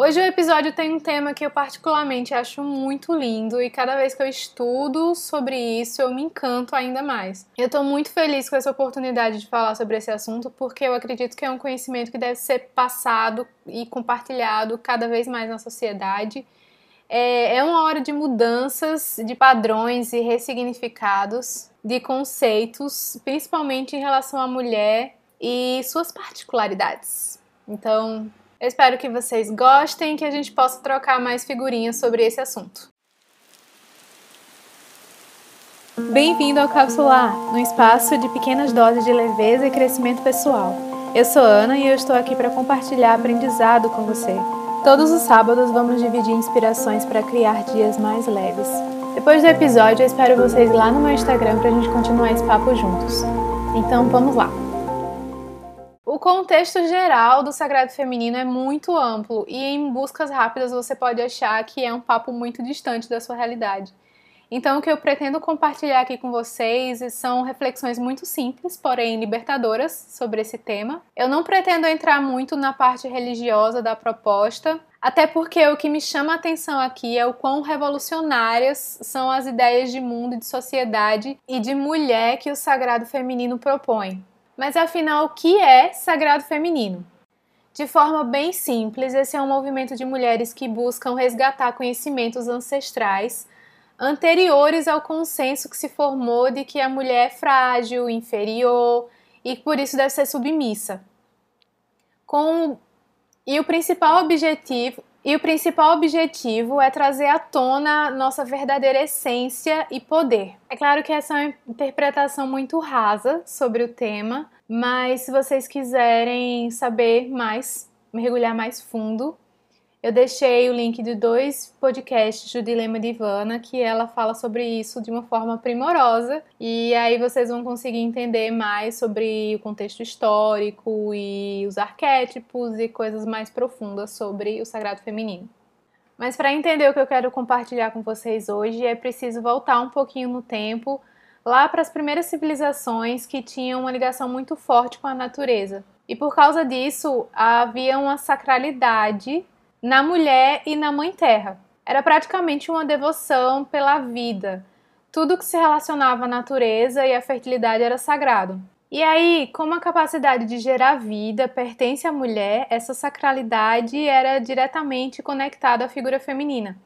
Hoje o episódio tem um tema que eu particularmente acho muito lindo e cada vez que eu estudo sobre isso eu me encanto ainda mais. Eu tô muito feliz com essa oportunidade de falar sobre esse assunto porque eu acredito que é um conhecimento que deve ser passado e compartilhado cada vez mais na sociedade. É, é uma hora de mudanças de padrões e ressignificados de conceitos, principalmente em relação à mulher e suas particularidades. Então, eu espero que vocês gostem e que a gente possa trocar mais figurinhas sobre esse assunto. Bem-vindo ao Capsular, um espaço de pequenas doses de leveza e crescimento pessoal. Eu sou Ana e eu estou aqui para compartilhar aprendizado com você. Todos os sábados vamos dividir inspirações para criar dias mais leves. Depois do episódio, eu espero vocês lá no meu Instagram para a gente continuar esse papo juntos. Então vamos lá! O contexto geral do sagrado feminino é muito amplo e em buscas rápidas você pode achar que é um papo muito distante da sua realidade. Então, o que eu pretendo compartilhar aqui com vocês são reflexões muito simples, porém libertadoras sobre esse tema. Eu não pretendo entrar muito na parte religiosa da proposta, até porque o que me chama a atenção aqui é o quão revolucionárias são as ideias de mundo, de sociedade e de mulher que o sagrado feminino propõe. Mas afinal, o que é sagrado feminino? De forma bem simples, esse é um movimento de mulheres que buscam resgatar conhecimentos ancestrais anteriores ao consenso que se formou de que a mulher é frágil, inferior e por isso deve ser submissa. Com e o principal objetivo e o principal objetivo é trazer à tona nossa verdadeira essência e poder. É claro que essa é uma interpretação muito rasa sobre o tema, mas se vocês quiserem saber mais, mergulhar mais fundo, eu deixei o link de dois podcasts do Dilema de Ivana, que ela fala sobre isso de uma forma primorosa, e aí vocês vão conseguir entender mais sobre o contexto histórico e os arquétipos e coisas mais profundas sobre o sagrado feminino. Mas para entender o que eu quero compartilhar com vocês hoje, é preciso voltar um pouquinho no tempo, lá para as primeiras civilizações que tinham uma ligação muito forte com a natureza. E por causa disso, havia uma sacralidade na mulher e na mãe terra. Era praticamente uma devoção pela vida. Tudo que se relacionava à natureza e à fertilidade era sagrado. E aí, como a capacidade de gerar vida pertence à mulher, essa sacralidade era diretamente conectada à figura feminina,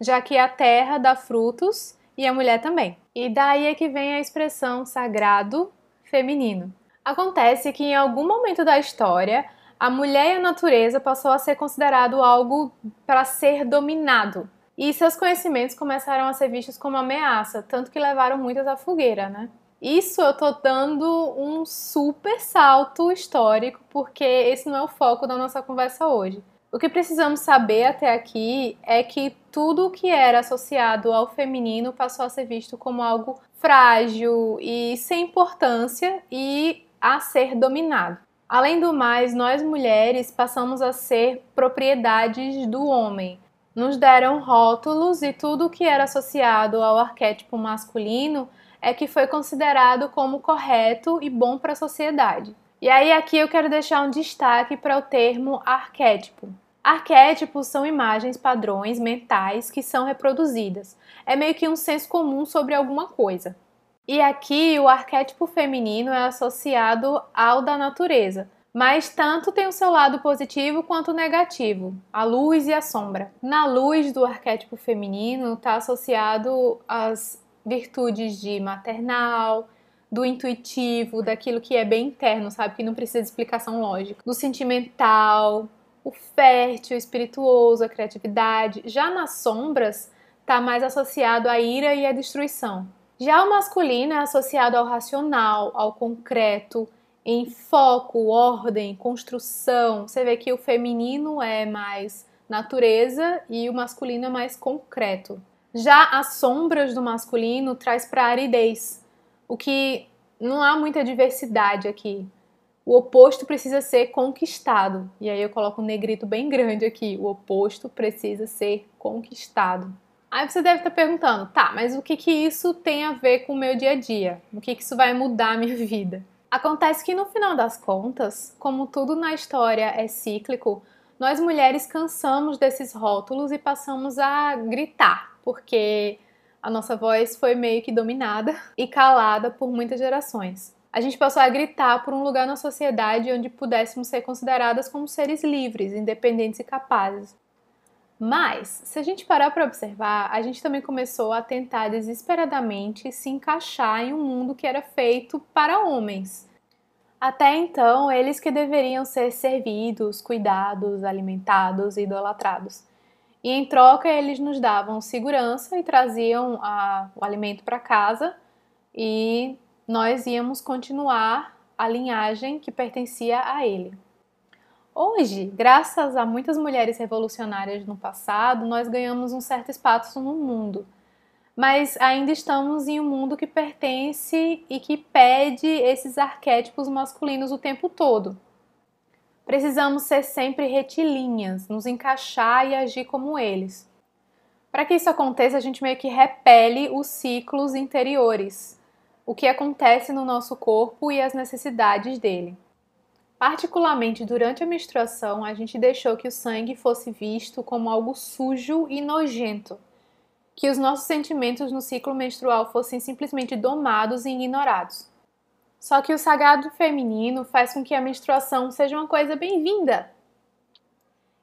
já que a terra dá frutos e a mulher também. E daí é que vem a expressão sagrado feminino. Acontece que em algum momento da história, a mulher e a natureza passou a ser considerado algo para ser dominado. E seus conhecimentos começaram a ser vistos como ameaça, tanto que levaram muitas à fogueira, né? Isso eu tô dando um super salto histórico, porque esse não é o foco da nossa conversa hoje. O que precisamos saber até aqui é que tudo o que era associado ao feminino passou a ser visto como algo frágil e sem importância e a ser dominado. Além do mais, nós mulheres passamos a ser propriedades do homem. Nos deram rótulos e tudo que era associado ao arquétipo masculino é que foi considerado como correto e bom para a sociedade. E aí aqui eu quero deixar um destaque para o termo arquétipo. Arquétipos são imagens padrões mentais que são reproduzidas. É meio que um senso comum sobre alguma coisa. E aqui o arquétipo feminino é associado ao da natureza, mas tanto tem o seu lado positivo quanto negativo, a luz e a sombra. Na luz do arquétipo feminino está associado às virtudes de maternal, do intuitivo, daquilo que é bem interno, sabe? Que não precisa de explicação lógica. Do sentimental, o fértil, o espirituoso, a criatividade. Já nas sombras, está mais associado à ira e à destruição. Já o masculino é associado ao racional, ao concreto, em foco, ordem, construção. Você vê que o feminino é mais natureza e o masculino é mais concreto. Já as sombras do masculino traz para aridez, o que não há muita diversidade aqui. O oposto precisa ser conquistado. E aí eu coloco um negrito bem grande aqui. O oposto precisa ser conquistado. Aí você deve estar perguntando, tá, mas o que, que isso tem a ver com o meu dia a dia? O que, que isso vai mudar a minha vida? Acontece que no final das contas, como tudo na história é cíclico, nós mulheres cansamos desses rótulos e passamos a gritar, porque a nossa voz foi meio que dominada e calada por muitas gerações. A gente passou a gritar por um lugar na sociedade onde pudéssemos ser consideradas como seres livres, independentes e capazes. Mas, se a gente parar para observar, a gente também começou a tentar desesperadamente se encaixar em um mundo que era feito para homens. Até então, eles que deveriam ser servidos, cuidados, alimentados e idolatrados. E em troca, eles nos davam segurança e traziam a, o alimento para casa e nós íamos continuar a linhagem que pertencia a ele. Hoje, graças a muitas mulheres revolucionárias no passado, nós ganhamos um certo espaço no mundo. Mas ainda estamos em um mundo que pertence e que pede esses arquétipos masculinos o tempo todo. Precisamos ser sempre retilíneas, nos encaixar e agir como eles. Para que isso aconteça, a gente meio que repele os ciclos interiores, o que acontece no nosso corpo e as necessidades dele. Particularmente durante a menstruação, a gente deixou que o sangue fosse visto como algo sujo e nojento, que os nossos sentimentos no ciclo menstrual fossem simplesmente domados e ignorados. Só que o sagrado feminino faz com que a menstruação seja uma coisa bem-vinda.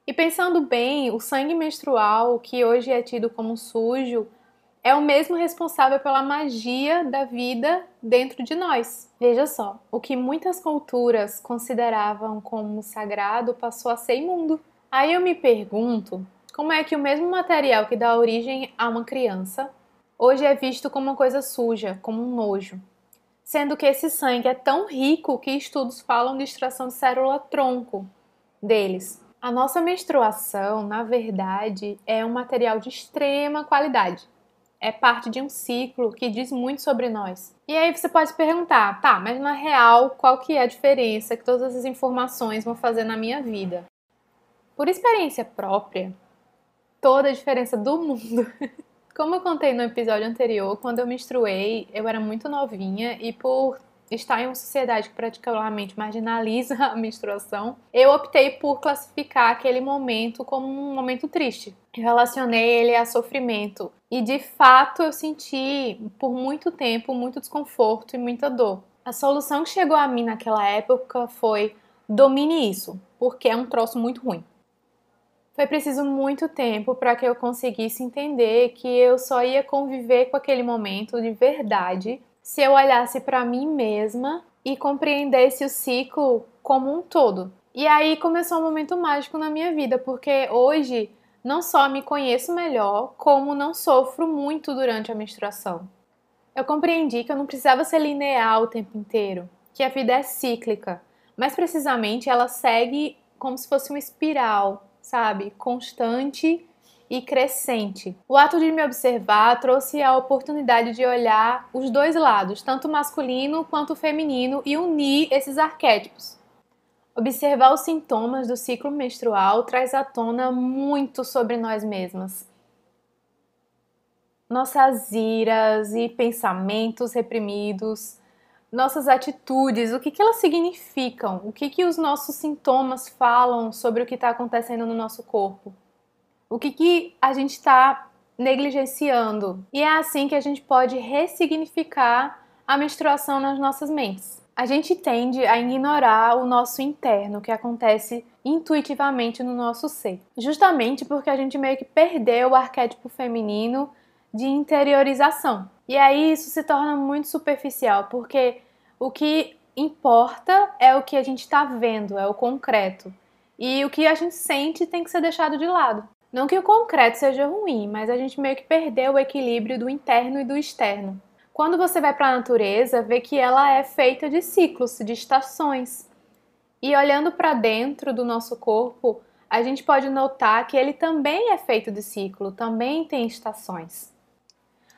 E pensando bem, o sangue menstrual, que hoje é tido como sujo, é o mesmo responsável pela magia da vida dentro de nós. Veja só, o que muitas culturas consideravam como sagrado passou a ser imundo. Aí eu me pergunto, como é que o mesmo material que dá origem a uma criança hoje é visto como uma coisa suja, como um nojo? Sendo que esse sangue é tão rico que estudos falam de extração de célula tronco deles. A nossa menstruação, na verdade, é um material de extrema qualidade é parte de um ciclo que diz muito sobre nós. E aí você pode perguntar, tá, mas na real, qual que é a diferença que todas essas informações vão fazer na minha vida? Por experiência própria, toda a diferença do mundo. Como eu contei no episódio anterior, quando eu menstruei, eu era muito novinha e por está em uma sociedade que praticamente marginaliza a menstruação, eu optei por classificar aquele momento como um momento triste. Relacionei ele a sofrimento e de fato eu senti por muito tempo muito desconforto e muita dor. A solução que chegou a mim naquela época foi domine isso, porque é um troço muito ruim. Foi preciso muito tempo para que eu conseguisse entender que eu só ia conviver com aquele momento de verdade se eu olhasse para mim mesma e compreendesse o ciclo como um todo. E aí começou um momento mágico na minha vida, porque hoje não só me conheço melhor, como não sofro muito durante a menstruação. Eu compreendi que eu não precisava ser linear o tempo inteiro, que a vida é cíclica, mas precisamente ela segue como se fosse uma espiral, sabe? Constante e crescente. O ato de me observar trouxe a oportunidade de olhar os dois lados, tanto masculino quanto feminino, e unir esses arquétipos. Observar os sintomas do ciclo menstrual traz à tona muito sobre nós mesmas. Nossas iras e pensamentos reprimidos, nossas atitudes, o que, que elas significam, o que, que os nossos sintomas falam sobre o que está acontecendo no nosso corpo. O que, que a gente está negligenciando? E é assim que a gente pode ressignificar a menstruação nas nossas mentes. A gente tende a ignorar o nosso interno, que acontece intuitivamente no nosso ser, justamente porque a gente meio que perdeu o arquétipo feminino de interiorização. E aí isso se torna muito superficial, porque o que importa é o que a gente está vendo, é o concreto. E o que a gente sente tem que ser deixado de lado. Não que o concreto seja ruim, mas a gente meio que perdeu o equilíbrio do interno e do externo. Quando você vai para a natureza, vê que ela é feita de ciclos, de estações. E olhando para dentro do nosso corpo, a gente pode notar que ele também é feito de ciclo, também tem estações.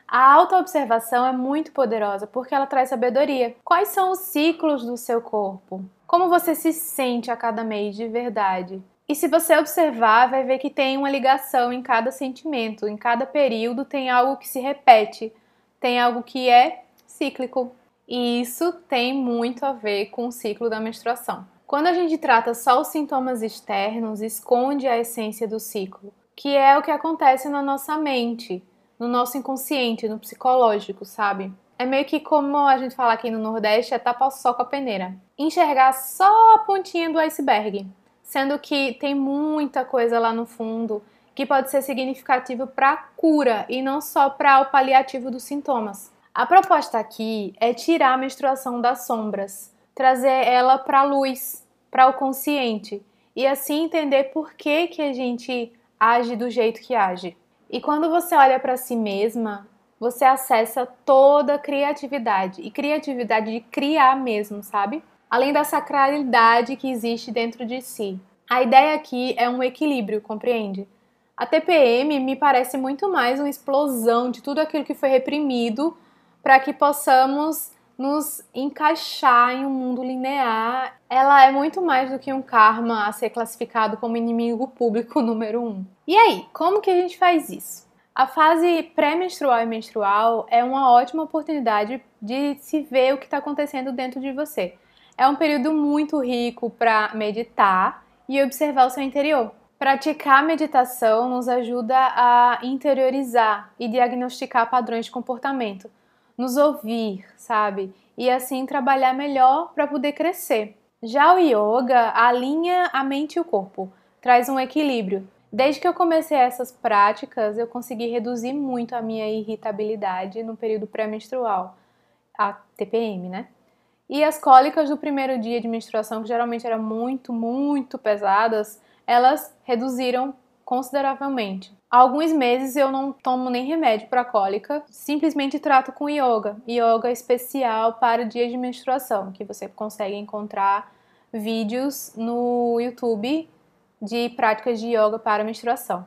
A autoobservação é muito poderosa porque ela traz sabedoria. Quais são os ciclos do seu corpo? Como você se sente a cada mês de verdade? E se você observar, vai ver que tem uma ligação em cada sentimento, em cada período tem algo que se repete, tem algo que é cíclico. E isso tem muito a ver com o ciclo da menstruação. Quando a gente trata só os sintomas externos, esconde a essência do ciclo, que é o que acontece na nossa mente, no nosso inconsciente, no psicológico, sabe? É meio que como a gente fala aqui no Nordeste, é tapar só com a peneira. Enxergar só a pontinha do iceberg, sendo que tem muita coisa lá no fundo que pode ser significativo para a cura e não só para o paliativo dos sintomas. A proposta aqui é tirar a menstruação das sombras, trazer ela para a luz, para o consciente e assim entender por que que a gente age do jeito que age. E quando você olha para si mesma, você acessa toda a criatividade e criatividade de criar mesmo, sabe? Além da sacralidade que existe dentro de si. A ideia aqui é um equilíbrio, compreende? A TPM me parece muito mais uma explosão de tudo aquilo que foi reprimido para que possamos nos encaixar em um mundo linear. Ela é muito mais do que um karma a ser classificado como inimigo público número um. E aí, como que a gente faz isso? A fase pré-menstrual e menstrual é uma ótima oportunidade de se ver o que está acontecendo dentro de você. É um período muito rico para meditar e observar o seu interior. Praticar meditação nos ajuda a interiorizar e diagnosticar padrões de comportamento, nos ouvir, sabe? E assim trabalhar melhor para poder crescer. Já o yoga alinha a mente e o corpo, traz um equilíbrio. Desde que eu comecei essas práticas, eu consegui reduzir muito a minha irritabilidade no período pré-menstrual, a TPM, né? E as cólicas do primeiro dia de menstruação, que geralmente eram muito, muito pesadas, elas reduziram consideravelmente. Há alguns meses eu não tomo nem remédio para cólica, simplesmente trato com yoga. Yoga especial para dias de menstruação, que você consegue encontrar vídeos no YouTube de práticas de yoga para menstruação.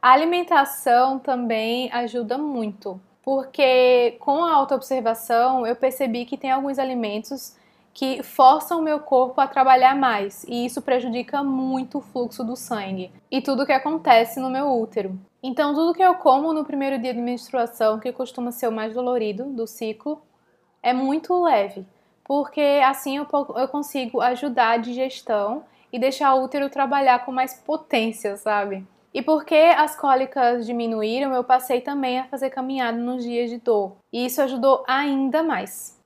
A alimentação também ajuda muito, porque com a autoobservação eu percebi que tem alguns alimentos que forçam o meu corpo a trabalhar mais e isso prejudica muito o fluxo do sangue e tudo o que acontece no meu útero. Então, tudo que eu como no primeiro dia de menstruação, que costuma ser o mais dolorido do ciclo, é muito leve, porque assim eu, eu consigo ajudar a digestão e deixar o útero trabalhar com mais potência, sabe? E porque as cólicas diminuíram, eu passei também a fazer caminhada nos dias de dor. E isso ajudou ainda mais.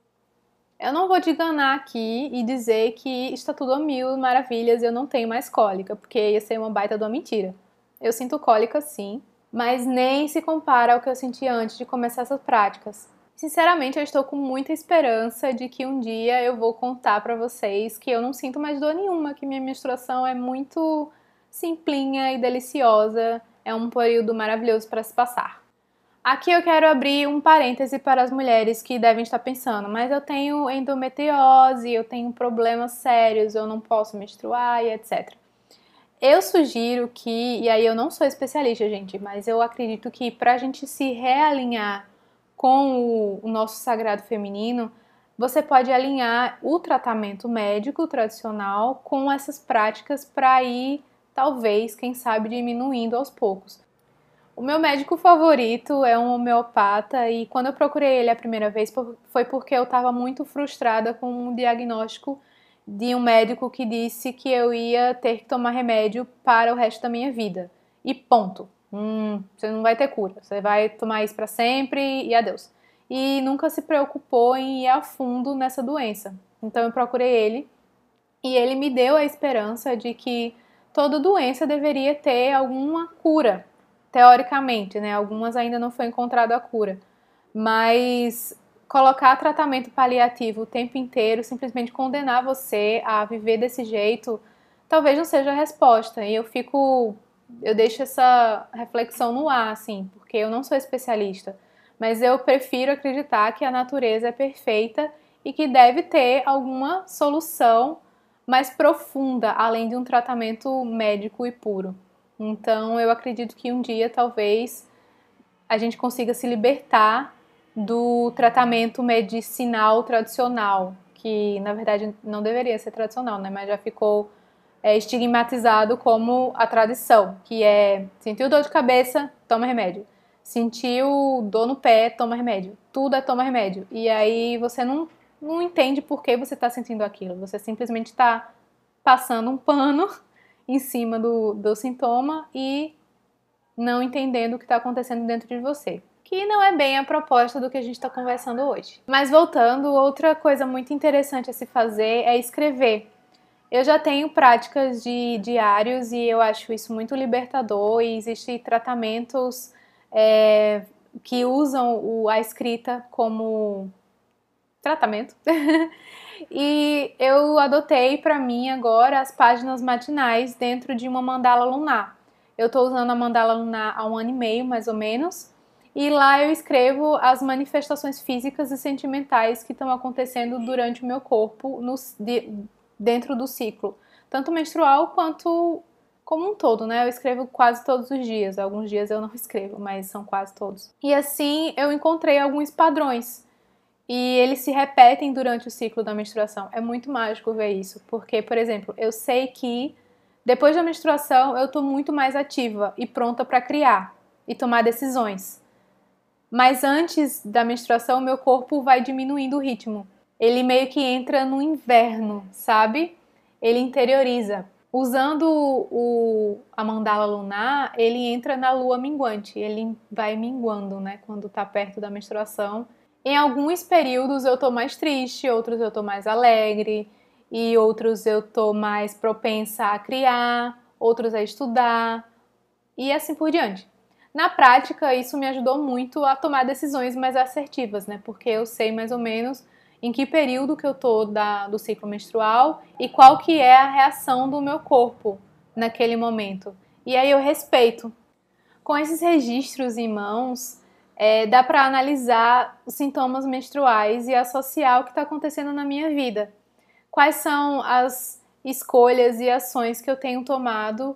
Eu não vou te enganar aqui e dizer que está tudo a mil maravilhas e eu não tenho mais cólica, porque ia ser uma baita de uma mentira. Eu sinto cólica sim, mas nem se compara ao que eu senti antes de começar essas práticas. Sinceramente, eu estou com muita esperança de que um dia eu vou contar para vocês que eu não sinto mais dor nenhuma, que minha menstruação é muito simplinha e deliciosa, é um período maravilhoso para se passar. Aqui eu quero abrir um parêntese para as mulheres que devem estar pensando, mas eu tenho endometriose, eu tenho problemas sérios, eu não posso menstruar e etc. Eu sugiro que, e aí eu não sou especialista, gente, mas eu acredito que para a gente se realinhar com o, nosso sagrado feminino, você pode alinhar o tratamento médico tradicional com essas práticas para ir, talvez, quem sabe, diminuindo aos poucos. O meu médico favorito é um homeopata e quando eu procurei ele a primeira vez foi porque eu estava muito frustrada com um diagnóstico de um médico que disse que eu ia ter que tomar remédio para o resto da minha vida. E ponto. Hum, você não vai ter cura. Você vai tomar isso para sempre e adeus. E nunca se preocupou em ir a fundo nessa doença. Então eu procurei ele e ele me deu a esperança de que toda doença deveria ter alguma cura teoricamente, né? Algumas ainda não foi encontrada a cura. Mas colocar tratamento paliativo o tempo inteiro, simplesmente condenar você a viver desse jeito, talvez não seja a resposta. E eu fico. Eu deixo essa reflexão no ar, assim, porque eu não sou especialista. Mas eu prefiro acreditar que a natureza é perfeita e que deve ter alguma solução mais profunda, além de um tratamento médico e puro. Então, eu acredito que um dia talvez a gente consiga se libertar do tratamento medicinal tradicional, que na verdade não deveria ser tradicional, né? Mas já ficou é, estigmatizado como a tradição, que é sentiu dor de cabeça, toma remédio. Sentiu dor no pé, toma remédio. Tudo é toma remédio. E aí você não, não entende por que você está sentindo aquilo. Você simplesmente está passando um pano em cima do, do sintoma e não entendendo o que está acontecendo dentro de você. Que não é bem a proposta do que a gente está conversando hoje. Mas voltando, outra coisa muito interessante a se fazer é escrever. Eu já tenho práticas de diários e eu acho isso muito libertador e existem tratamentos é, que usam o, a escrita como tratamento. e eu adotei para mim agora as páginas matinais dentro de uma mandala lunar. Eu estou usando a mandala lunar há um ano e meio, mais ou menos, e lá eu escrevo as manifestações físicas e sentimentais que estão acontecendo durante o meu corpo no, de, dentro do ciclo, tanto menstrual quanto como um todo, né? Eu escrevo quase todos os dias. Alguns dias eu não escrevo, mas são quase todos. E assim eu encontrei alguns padrões. E eles se repetem durante o ciclo da menstruação. É muito mágico ver isso, porque, por exemplo, eu sei que depois da menstruação, eu estou muito mais ativa e pronta para criar e tomar decisões. Mas antes da menstruação, meu corpo vai diminuindo o ritmo. Ele meio que entra no inverno, sabe? Ele interioriza. Usando o, a mandala lunar, ele entra na lua minguante. Ele vai minguando, né? Quando está perto da menstruação. Em alguns períodos eu tô mais triste, outros eu tô mais alegre e outros eu tô mais propensa a criar, outros a estudar e assim por diante. Na prática, isso me ajudou muito a tomar decisões mais assertivas, né? Porque eu sei mais ou menos em que período que eu tô da, do ciclo menstrual e qual que é a reação do meu corpo naquele momento. E aí eu respeito. Com esses registros em mãos, é, dá para analisar os sintomas menstruais e associar o que está acontecendo na minha vida quais são as escolhas e ações que eu tenho tomado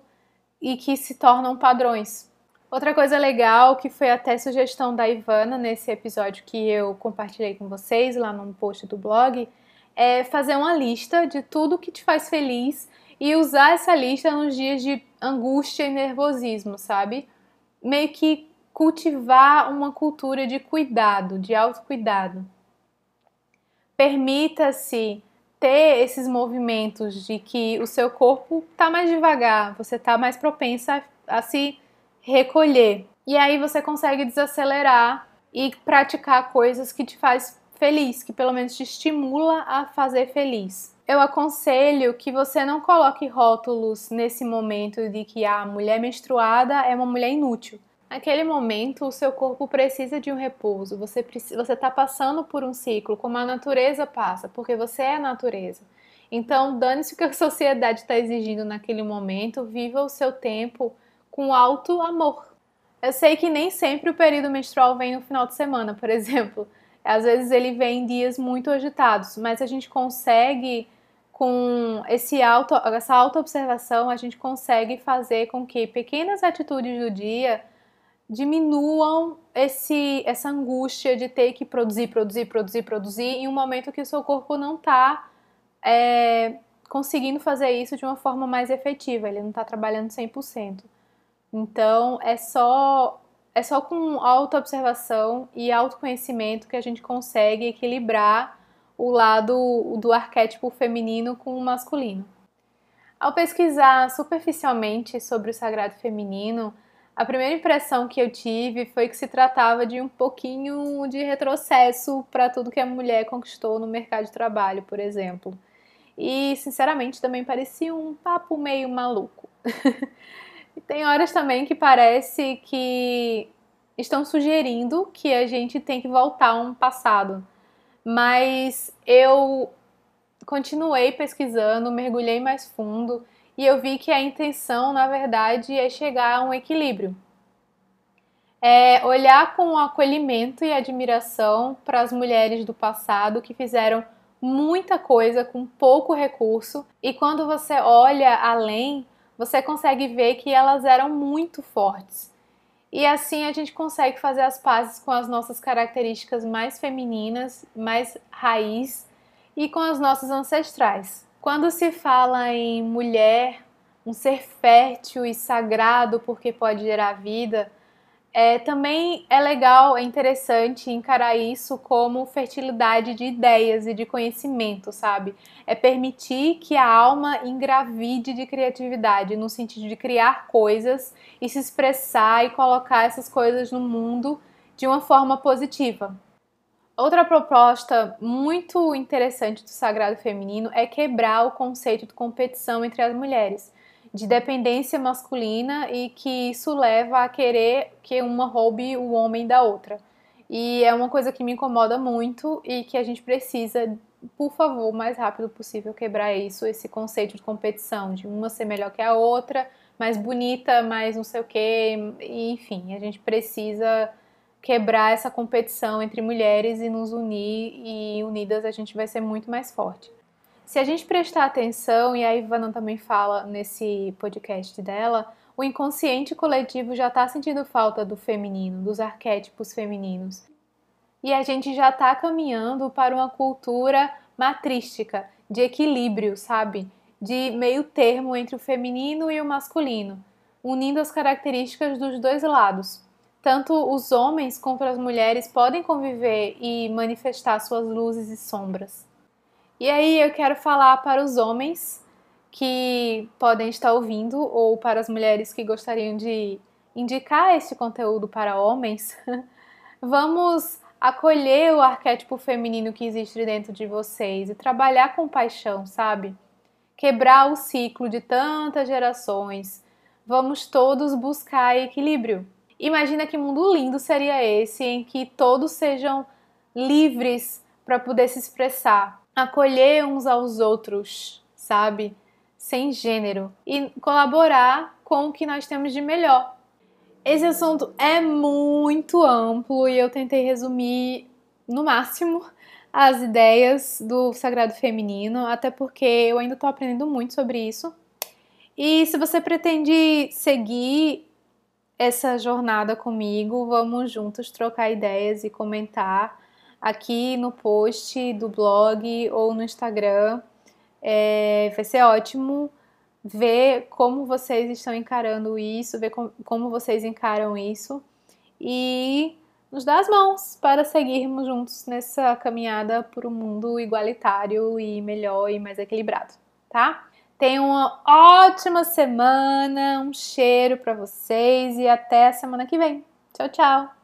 e que se tornam padrões. Outra coisa legal, que foi até sugestão da Ivana nesse episódio que eu compartilhei com vocês lá no post do blog, é fazer uma lista de tudo que te faz feliz e usar essa lista nos dias de angústia e nervosismo, sabe? Meio que cultivar uma cultura de cuidado, de autocuidado. Permita-se ter esses movimentos de que o seu corpo está mais devagar, você está mais propensa a, se recolher. E aí você consegue desacelerar e praticar coisas que te faz feliz, que pelo menos te estimula a fazer feliz. Eu aconselho que você não coloque rótulos nesse momento de que a mulher menstruada é uma mulher inútil. Naquele momento, o seu corpo precisa de um repouso. Você está passando por um ciclo, como a natureza passa, porque você é a natureza. Então, dane-se o que a sociedade está exigindo naquele momento. Viva o seu tempo com alto amor. Eu sei que nem sempre o período menstrual vem no final de semana, por exemplo. Às vezes ele vem em dias muito agitados, mas a gente consegue com esse auto, essa auto-observação, a gente consegue fazer com que pequenas atitudes do dia diminuam esse, essa angústia de ter que produzir, produzir, produzir, produzir em um momento que o seu corpo não está é, conseguindo fazer isso de uma forma mais efetiva, ele não está trabalhando 100%. Então é só é só com autoobservação e autoconhecimento que a gente consegue equilibrar o lado do arquétipo feminino com o masculino. Ao pesquisar superficialmente sobre o sagrado feminino, a primeira impressão que eu tive foi que se tratava de um pouquinho de retrocesso para tudo que a mulher conquistou no mercado de trabalho, por exemplo. E, sinceramente, também parecia um papo meio maluco. e tem horas também que parece que estão sugerindo que a gente tem que voltar a um passado. Mas eu continuei pesquisando, mergulhei mais fundo e eu vi que a intenção, na verdade, é chegar a um equilíbrio. É olhar com acolhimento e admiração para as mulheres do passado que fizeram muita coisa com pouco recurso e quando você olha além, você consegue ver que elas eram muito fortes. E assim a gente consegue fazer as pazes com as nossas características mais femininas, mais raiz e com as nossas ancestrais. Quando se fala em mulher, um ser fértil e sagrado porque pode gerar vida, É, também é legal, é interessante encarar isso como fertilidade de ideias e de conhecimento, sabe? É permitir que a alma engravide de criatividade, no sentido de criar coisas e se expressar e colocar essas coisas no mundo de uma forma positiva. Outra proposta muito interessante do sagrado feminino é quebrar o conceito de competição entre as mulheres de dependência masculina e que isso leva a querer que uma roube o homem da outra. E é uma coisa que me incomoda muito e que a gente precisa, por favor, o mais rápido possível quebrar isso, esse conceito de competição, de uma ser melhor que a outra, mais bonita, mais não sei o quê, enfim, a gente precisa quebrar essa competição entre mulheres e nos unir e unidas a gente vai ser muito mais forte. Se a gente prestar atenção, e a Ivana também fala nesse podcast dela, o inconsciente coletivo já está sentindo falta do feminino, dos arquétipos femininos. E a gente já está caminhando para uma cultura matrística, de equilíbrio, sabe? De meio termo entre o feminino e o masculino, unindo as características dos dois lados. Tanto os homens quanto as mulheres podem conviver e manifestar suas luzes e sombras. E aí eu quero falar para os homens que podem estar ouvindo ou para as mulheres que gostariam de indicar este conteúdo para homens. Vamos acolher o arquétipo feminino que existe dentro de vocês e trabalhar com paixão, sabe? Quebrar o ciclo de tantas gerações. Vamos todos buscar equilíbrio. Imagina que mundo lindo seria esse em que todos sejam livres para poder se expressar, acolher uns aos outros, sabe? Sem gênero e colaborar com o que nós temos de melhor. Esse assunto é muito amplo e eu tentei resumir no máximo as ideias do sagrado feminino, até porque eu ainda estou aprendendo muito sobre isso. E se você pretende seguir essa jornada comigo, vamos juntos trocar ideias e comentar aqui no post do blog ou no Instagram. É, vai ser ótimo ver como vocês estão encarando isso, ver com, como vocês encaram isso e nos dar as mãos para seguirmos juntos nessa caminhada por um mundo igualitário e melhor e mais equilibrado, tá? Tenham uma ótima semana, um cheiro para vocês e até a semana que vem. Tchau, tchau!